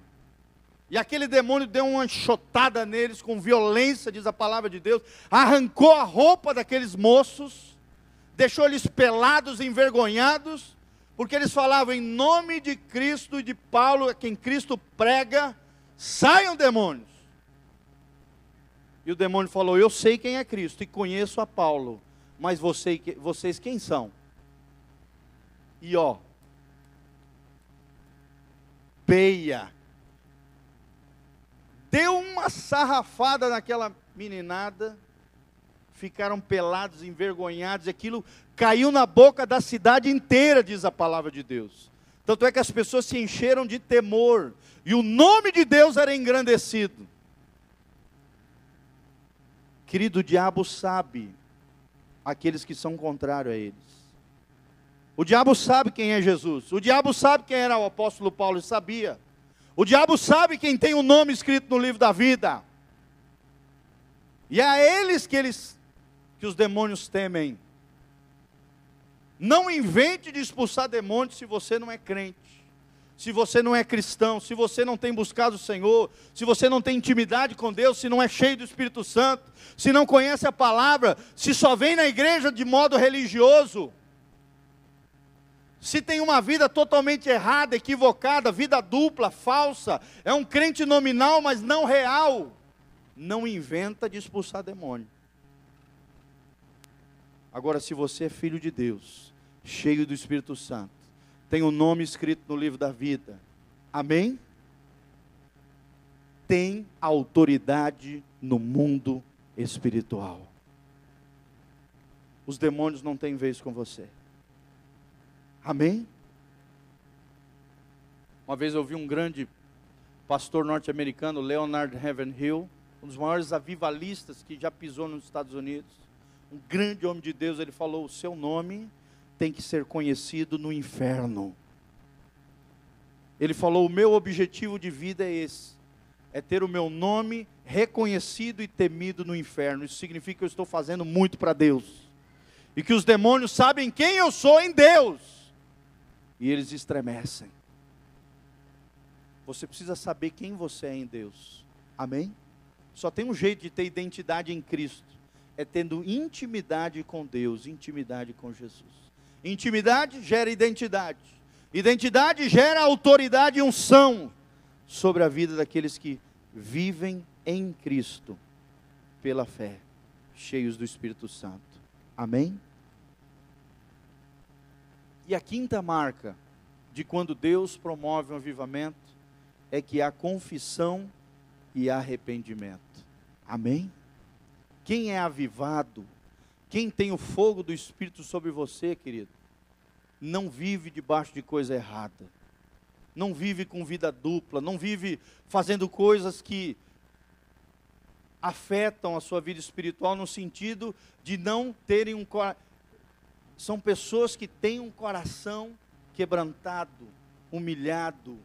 E aquele demônio deu uma enxotada neles com violência, diz a palavra de Deus, arrancou a roupa daqueles moços, deixou eles pelados, envergonhados, porque eles falavam em nome de Cristo e de Paulo, quem Cristo prega, saiam demônios. E o demônio falou: Eu sei quem é Cristo e conheço a Paulo, mas você, vocês quem são? E ó, peia deu uma sarrafada naquela meninada, ficaram pelados, envergonhados, aquilo caiu na boca da cidade inteira, diz a palavra de Deus. Tanto é que as pessoas se encheram de temor, e o nome de Deus era engrandecido. Querido, o diabo sabe aqueles que são contrários a eles. O diabo sabe quem é Jesus. O diabo sabe quem era o apóstolo Paulo, ele sabia. O diabo sabe quem tem o um nome escrito no livro da vida. E é a eles que eles que os demônios temem. Não invente de expulsar demônios se você não é crente. Se você não é cristão, se você não tem buscado o Senhor, se você não tem intimidade com Deus, se não é cheio do Espírito Santo, se não conhece a palavra, se só vem na igreja de modo religioso, se tem uma vida totalmente errada, equivocada, vida dupla, falsa, é um crente nominal, mas não real, não inventa de expulsar demônio. Agora, se você é filho de Deus, cheio do Espírito Santo, tem o um nome escrito no livro da vida, amém? Tem autoridade no mundo espiritual. Os demônios não têm vez com você. Amém? Uma vez eu vi um grande pastor norte-americano, Leonard Ravenhill, um dos maiores avivalistas que já pisou nos Estados Unidos. Um grande homem de Deus, ele falou: o seu nome tem que ser conhecido no inferno. Ele falou: o meu objetivo de vida é esse, é ter o meu nome reconhecido e temido no inferno. Isso significa que eu estou fazendo muito para Deus. E que os demônios sabem quem eu sou em Deus e eles estremecem. Você precisa saber quem você é em Deus. Amém? Só tem um jeito de ter identidade em Cristo. É tendo intimidade com Deus, intimidade com Jesus. Intimidade gera identidade. Identidade gera autoridade e unção sobre a vida daqueles que vivem em Cristo pela fé, cheios do Espírito Santo. Amém? E a quinta marca de quando Deus promove um avivamento é que há confissão e arrependimento. Amém? Quem é avivado, quem tem o fogo do Espírito sobre você, querido, não vive debaixo de coisa errada, não vive com vida dupla, não vive fazendo coisas que afetam a sua vida espiritual no sentido de não terem um são pessoas que têm um coração quebrantado, humilhado,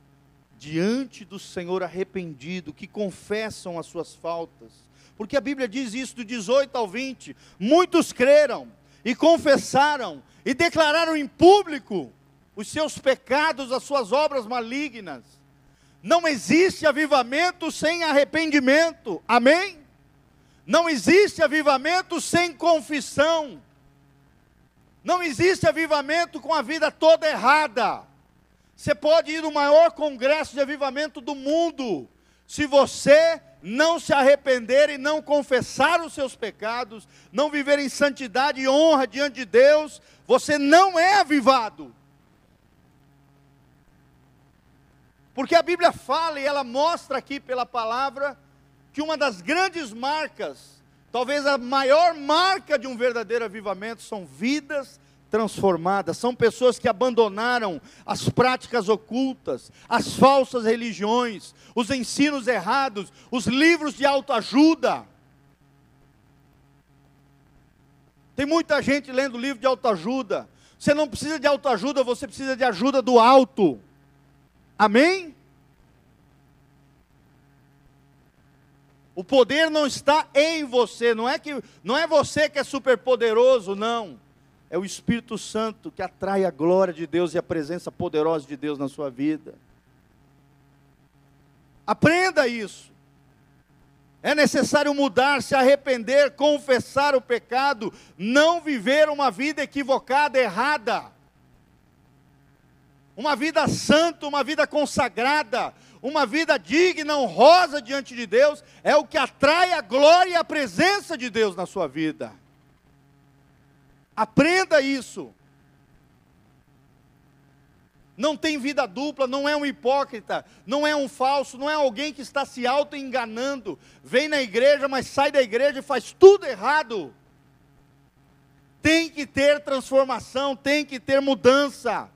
diante do Senhor arrependido, que confessam as suas faltas. Porque a Bíblia diz isso do 18 ao 20: muitos creram e confessaram e declararam em público os seus pecados, as suas obras malignas. Não existe avivamento sem arrependimento, amém? Não existe avivamento sem confissão. Não existe avivamento com a vida toda errada. Você pode ir no maior congresso de avivamento do mundo. Se você não se arrepender e não confessar os seus pecados, não viver em santidade e honra diante de Deus, você não é avivado. Porque a Bíblia fala e ela mostra aqui pela palavra que uma das grandes marcas, talvez a maior marca de um verdadeiro avivamento, são vidas transformadas, são pessoas que abandonaram as práticas ocultas, as falsas religiões, os ensinos errados, os livros de autoajuda. Tem muita gente lendo livro de autoajuda. Você não precisa de autoajuda, você precisa de ajuda do alto. Amém? O poder não está em você, não é que não é você que é super poderoso, não. É o Espírito Santo que atrai a glória de Deus e a presença poderosa de Deus na sua vida. Aprenda isso. É necessário mudar, se arrepender, confessar o pecado, não viver uma vida equivocada, errada. Uma vida santa, uma vida consagrada, uma vida digna, honrosa diante de Deus, é o que atrai a glória e a presença de Deus na sua vida. Aprenda isso. Não tem vida dupla, não é um hipócrita, não é um falso, não é alguém que está se auto-enganando. Vem na igreja, mas sai da igreja e faz tudo errado. Tem que ter transformação, tem que ter mudança.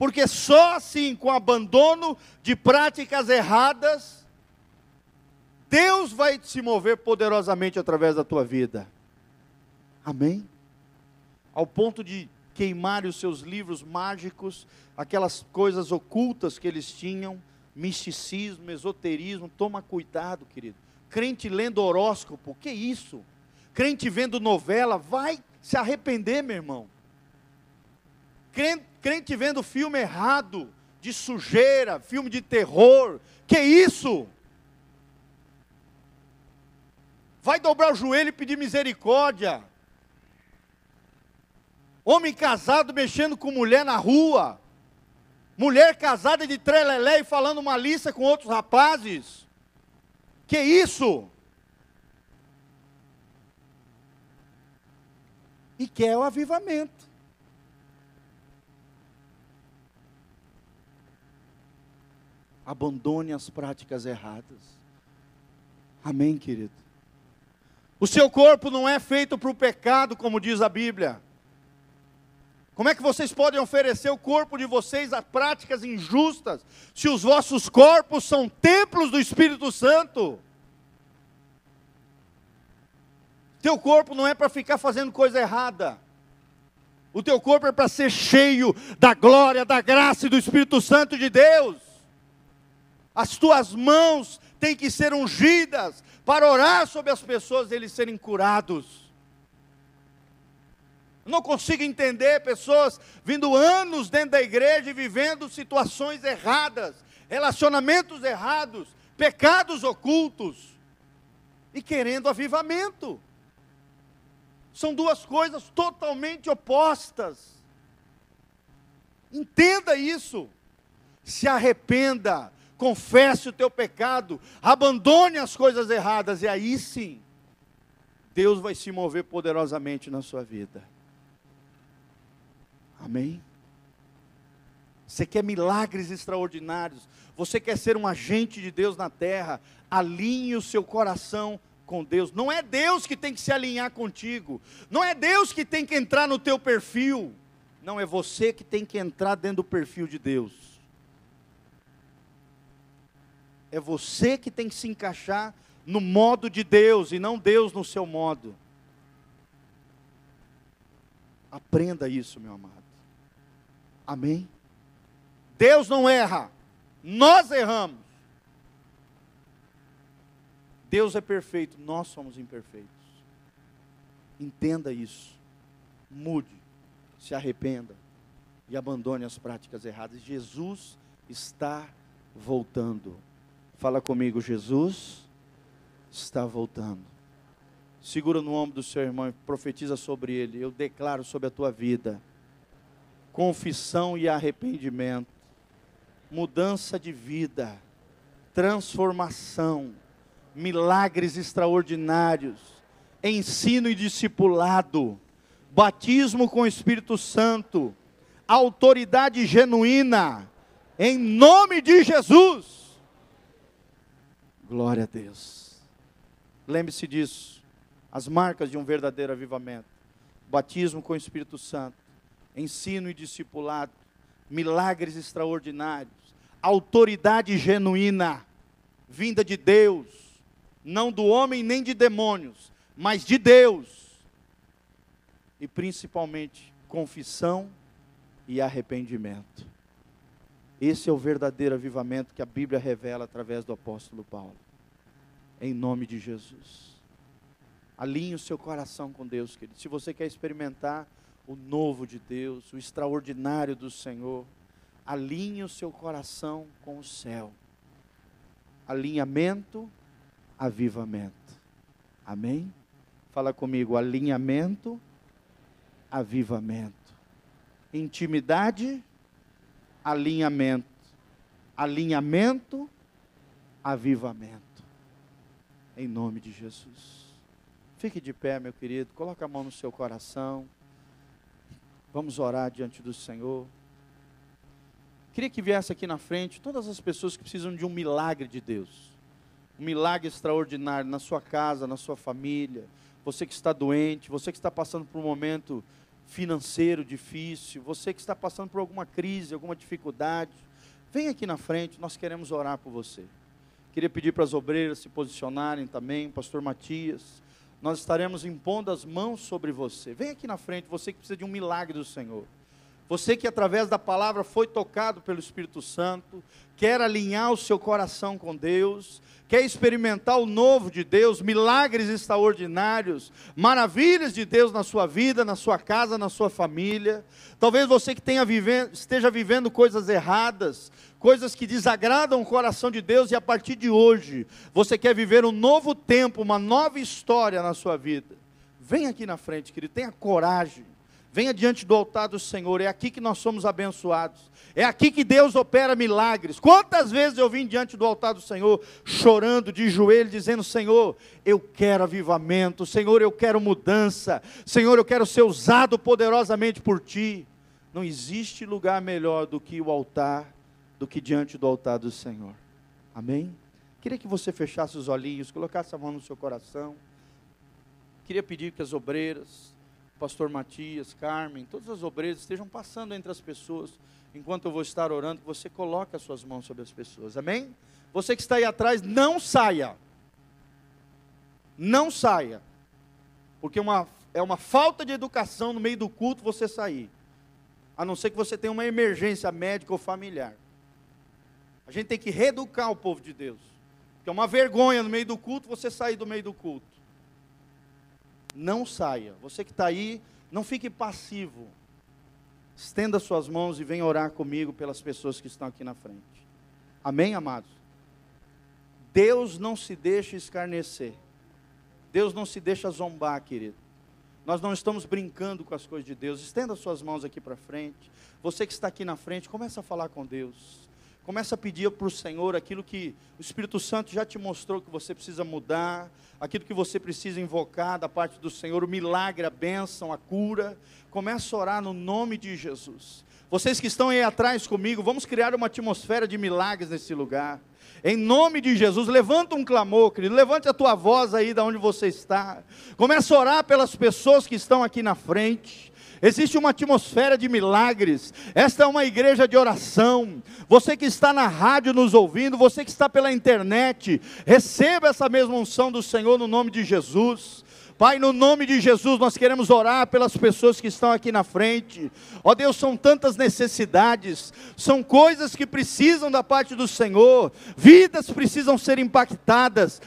Porque só assim, com abandono de práticas erradas, Deus vai se mover poderosamente através da tua vida. Amém? ao ponto de queimar os seus livros mágicos, aquelas coisas ocultas que eles tinham, misticismo, esoterismo, toma cuidado, querido. Crente lendo horóscopo, que isso? Crente vendo novela, vai se arrepender, meu irmão. Crente, crente vendo filme errado, de sujeira, filme de terror, que isso? Vai dobrar o joelho e pedir misericórdia. Homem casado mexendo com mulher na rua. Mulher casada de trelelé e falando malícia com outros rapazes. Que isso? E quer o avivamento. Abandone as práticas erradas. Amém, querido? O seu corpo não é feito para o pecado, como diz a Bíblia. Como é que vocês podem oferecer o corpo de vocês a práticas injustas, se os vossos corpos são templos do Espírito Santo? Teu corpo não é para ficar fazendo coisa errada. O teu corpo é para ser cheio da glória, da graça e do Espírito Santo de Deus. As tuas mãos têm que ser ungidas para orar sobre as pessoas e eles serem curados. Não consigo entender pessoas vindo anos dentro da igreja e vivendo situações erradas, relacionamentos errados, pecados ocultos e querendo avivamento. São duas coisas totalmente opostas. Entenda isso. Se arrependa, confesse o teu pecado, abandone as coisas erradas e aí sim Deus vai se mover poderosamente na sua vida. Amém? Você quer milagres extraordinários, você quer ser um agente de Deus na terra, alinhe o seu coração com Deus. Não é Deus que tem que se alinhar contigo, não é Deus que tem que entrar no teu perfil, não é você que tem que entrar dentro do perfil de Deus. É você que tem que se encaixar no modo de Deus e não Deus no seu modo. Aprenda isso, meu amado. Amém? Deus não erra, nós erramos. Deus é perfeito, nós somos imperfeitos. Entenda isso. Mude, se arrependa e abandone as práticas erradas. Jesus está voltando. Fala comigo, Jesus está voltando. Segura no ombro do seu irmão e profetiza sobre ele. Eu declaro sobre a tua vida confissão e arrependimento, mudança de vida, transformação, milagres extraordinários, ensino e discipulado, batismo com o Espírito Santo, autoridade genuína, em nome de Jesus. Glória a Deus. Lembre-se disso. As marcas de um verdadeiro avivamento: batismo com o Espírito Santo, ensino e discipulado, milagres extraordinários, autoridade genuína, vinda de Deus, não do homem nem de demônios, mas de Deus. E principalmente confissão e arrependimento. Esse é o verdadeiro avivamento que a Bíblia revela através do apóstolo Paulo. Em nome de Jesus. Alinhe o seu coração com Deus, querido. Se você quer experimentar o novo de Deus, o extraordinário do Senhor, alinhe o seu coração com o céu. Alinhamento, avivamento. Amém? Fala comigo, alinhamento, avivamento. Intimidade, alinhamento. Alinhamento, avivamento. Em nome de Jesus. Fique de pé, meu querido. Coloque a mão no seu coração. Vamos orar diante do Senhor. Queria que viesse aqui na frente todas as pessoas que precisam de um milagre de Deus. Um milagre extraordinário na sua casa, na sua família. Você que está doente, você que está passando por um momento financeiro difícil, você que está passando por alguma crise, alguma dificuldade, vem aqui na frente, nós queremos orar por você. Queria pedir para as obreiras se posicionarem também, pastor Matias. Nós estaremos impondo as mãos sobre você. Vem aqui na frente, você que precisa de um milagre do Senhor. Você que através da palavra foi tocado pelo Espírito Santo, quer alinhar o seu coração com Deus, quer experimentar o novo de Deus, milagres extraordinários, maravilhas de Deus na sua vida, na sua casa, na sua família. Talvez você que tenha vivendo, esteja vivendo coisas erradas, coisas que desagradam o coração de Deus, e a partir de hoje você quer viver um novo tempo, uma nova história na sua vida. Vem aqui na frente, querido, tenha coragem Venha diante do altar do Senhor, é aqui que nós somos abençoados. É aqui que Deus opera milagres. Quantas vezes eu vim diante do altar do Senhor, chorando de joelho, dizendo: Senhor, eu quero avivamento, Senhor, eu quero mudança, Senhor, eu quero ser usado poderosamente por Ti. Não existe lugar melhor do que o altar, do que diante do altar do Senhor. Amém? Queria que você fechasse os olhinhos, colocasse a mão no seu coração. Queria pedir que as obreiras, pastor Matias, Carmen, todas as obreiras estejam passando entre as pessoas, enquanto eu vou estar orando, você coloque as suas mãos sobre as pessoas, amém? Você que está aí atrás, não saia, não saia, porque uma, é uma falta de educação no meio do culto você sair, a não ser que você tenha uma emergência médica ou familiar. A gente tem que reeducar o povo de Deus, porque é uma vergonha no meio do culto você sair do meio do culto não saia. Você que está aí, não fique passivo. Estenda suas mãos e venha orar comigo pelas pessoas que estão aqui na frente. Amém, amados? Deus não se deixa escarnecer. Deus não se deixa zombar, querido. Nós não estamos brincando com as coisas de Deus. Estenda suas mãos aqui para frente. Você que está aqui na frente, comece a falar com Deus. Começa a pedir para o Senhor aquilo que o Espírito Santo já te mostrou que você precisa mudar, aquilo que você precisa invocar da parte do Senhor, o milagre, a bênção, a cura. Começa a orar no nome de Jesus. Vocês que estão aí atrás comigo, vamos criar uma atmosfera de milagres nesse lugar. Em nome de Jesus, levanta um clamor, querido. Levante a tua voz aí da onde você está. Começa a orar pelas pessoas que estão aqui na frente. Existe uma atmosfera de milagres. Esta é uma igreja de oração. Você que está na rádio nos ouvindo, você que está pela internet, receba essa mesma unção do Senhor no nome de Jesus. Pai, no nome de Jesus, nós queremos orar pelas pessoas que estão aqui na frente. Ó Deus, são tantas necessidades, são coisas que precisam da parte do Senhor, vidas precisam ser impactadas,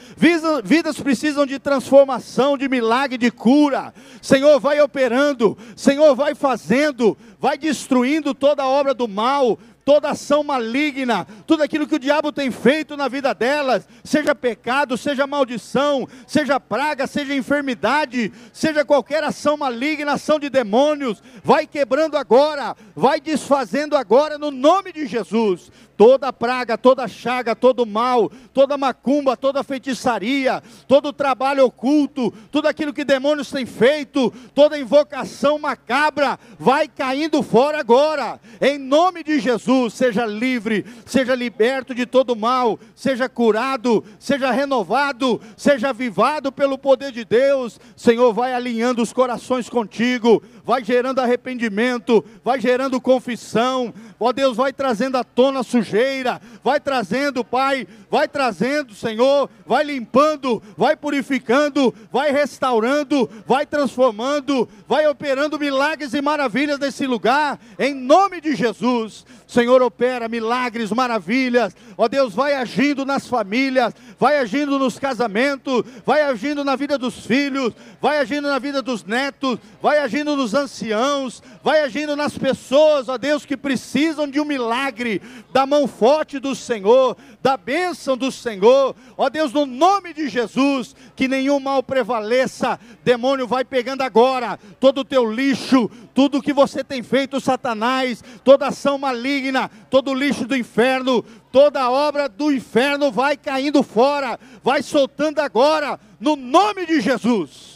vidas precisam de transformação, de milagre, de cura. Senhor, vai operando, Senhor, vai fazendo, vai destruindo toda a obra do mal, toda ação maligna, tudo aquilo que o diabo tem feito na vida delas, seja pecado, seja maldição, seja praga, seja enfermidade, seja qualquer ação maligna, ação de demônios, vai quebrando agora, vai desfazendo agora no nome de Jesus toda praga, toda chaga, todo mal, toda macumba, toda feitiçaria, todo trabalho oculto, tudo aquilo que demônios têm feito, toda invocação macabra, vai caindo fora agora, em nome de Jesus, seja livre, seja liberto de todo mal, seja curado, seja renovado, seja avivado pelo poder de Deus, Senhor, vai alinhando os corações contigo, vai gerando arrependimento, vai gerando confissão, ó Deus, vai trazendo à tona a sujeira, vai trazendo, Pai, vai trazendo, Senhor, vai limpando, vai purificando, vai restaurando, vai transformando, vai operando milagres e maravilhas nesse lugar, em nome de Jesus. Senhor, opera milagres, maravilhas, ó Deus, vai agindo nas famílias, vai agindo nos casamentos, vai agindo na vida dos filhos, vai agindo na vida dos netos, vai agindo anciãos, vai agindo nas pessoas, ó Deus, que precisam de um milagre, da mão forte do Senhor, da bênção do Senhor, ó Deus, no nome de Jesus, que nenhum mal prevaleça, demônio vai pegando agora todo o teu lixo, tudo que você tem feito, Satanás, toda ação maligna, todo o lixo do inferno, toda obra do inferno vai caindo fora, vai soltando agora, no nome de Jesus.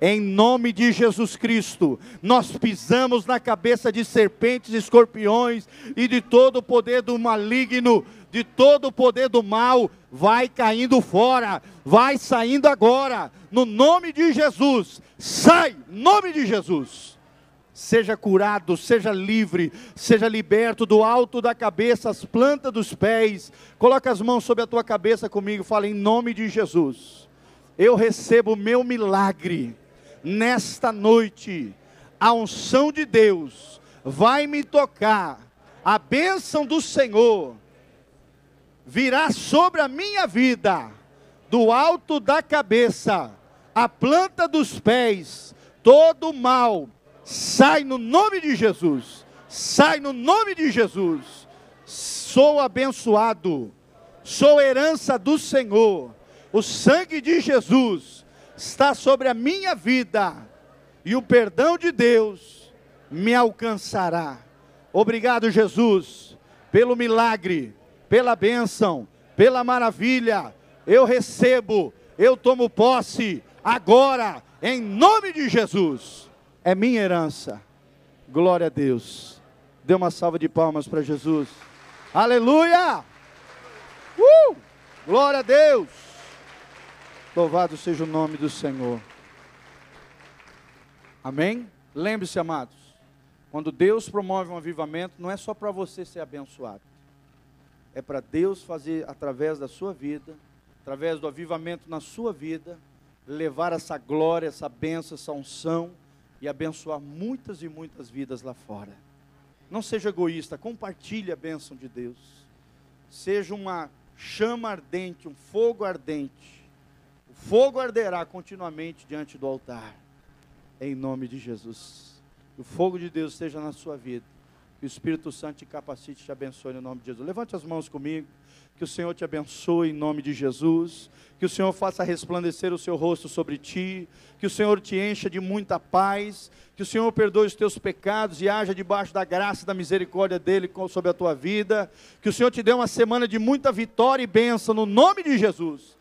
Em nome de Jesus Cristo, nós pisamos na cabeça de serpentes, escorpiões e de todo o poder do maligno, de todo o poder do mal, vai caindo fora, vai saindo agora, no nome de Jesus. Sai, nome de Jesus. Seja curado, seja livre, seja liberto do alto da cabeça, as plantas dos pés. Coloca as mãos sobre a tua cabeça comigo, fala em nome de Jesus. Eu recebo o meu milagre nesta noite, a unção de Deus vai me tocar, a bênção do Senhor virá sobre a minha vida, do alto da cabeça, a planta dos pés, todo mal, sai no nome de Jesus, sai no nome de Jesus. Sou abençoado, sou herança do Senhor, o sangue de Jesus está sobre a minha vida, e o perdão de Deus me alcançará. Obrigado, Jesus, pelo milagre, pela bênção, pela maravilha. Eu recebo, eu tomo posse agora, em nome de Jesus. É minha herança. Glória a Deus. Dê uma salva de palmas para Jesus. Aleluia! Uh! Glória a Deus! Louvado seja o nome do Senhor. Amém? Lembre-se, amados, quando Deus promove um avivamento, não é só para você ser abençoado, é para Deus fazer através da sua vida, através do avivamento na sua vida, levar essa glória, essa bênção, essa unção e abençoar muitas e muitas vidas lá fora. Não seja egoísta, compartilhe a bênção de Deus. Seja uma chama ardente, um fogo ardente fogo arderá continuamente diante do altar, em nome de Jesus. Que o fogo de Deus esteja na sua vida. Que o Espírito Santo te capacite e te abençoe no nome de Jesus. Levante as mãos comigo. Que o Senhor te abençoe em nome de Jesus. Que o Senhor faça resplandecer o seu rosto sobre ti. Que o Senhor te encha de muita paz. Que o Senhor perdoe os teus pecados e haja debaixo da graça e da misericórdia dele sobre a tua vida. Que o Senhor te dê uma semana de muita vitória e bênção no nome de Jesus